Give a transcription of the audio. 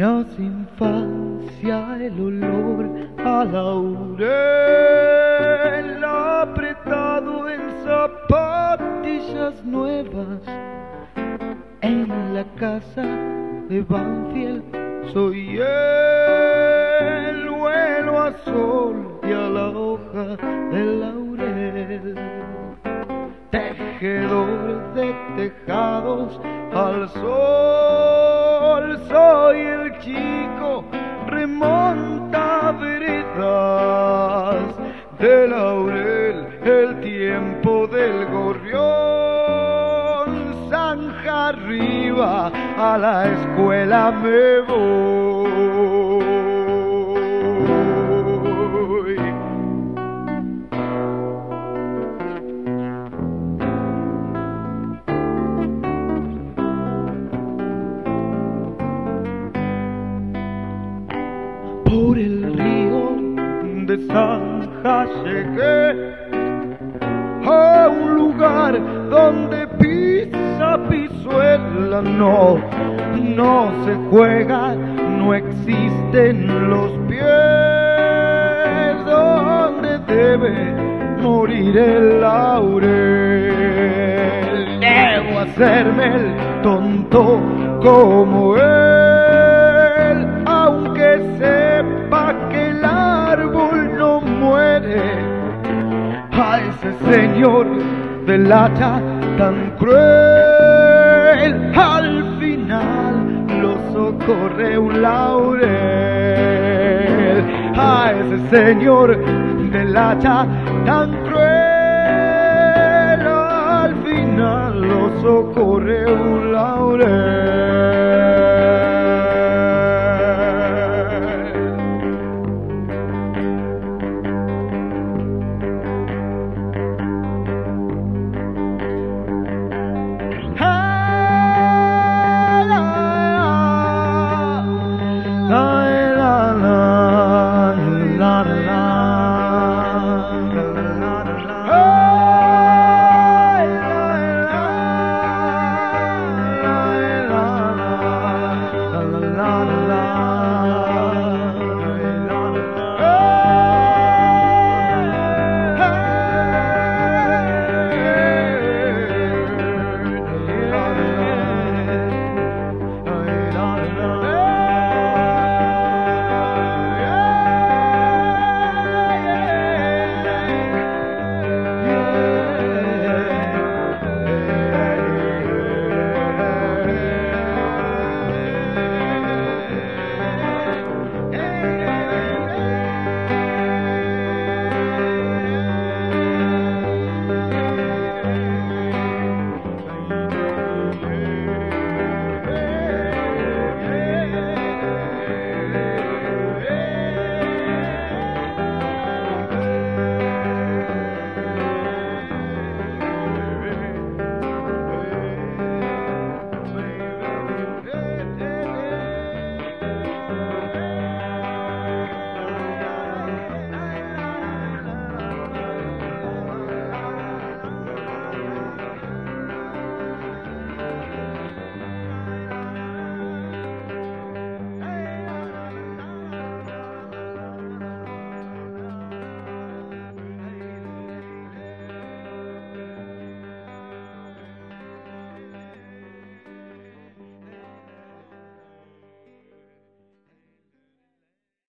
me hace infancia el olor a laurel apretado en zapatillas nuevas. En la casa de Banfield soy el vuelo a sol y a la hoja del laurel. Tejedor de tejados al sol soy el chico remonta veredas de laurel el tiempo del gorrión. Zanja arriba a la escuela me voy por el río de Zanja llegué a un lugar donde pisa pisuela no, no se juega, no existen los pies donde debe morir el laurel. Debo hacerme el tonto como él, a ese señor del hacha tan cruel. Al final lo socorre un laurel. A ese señor del hacha tan cruel. Al final lo socorre un laurel.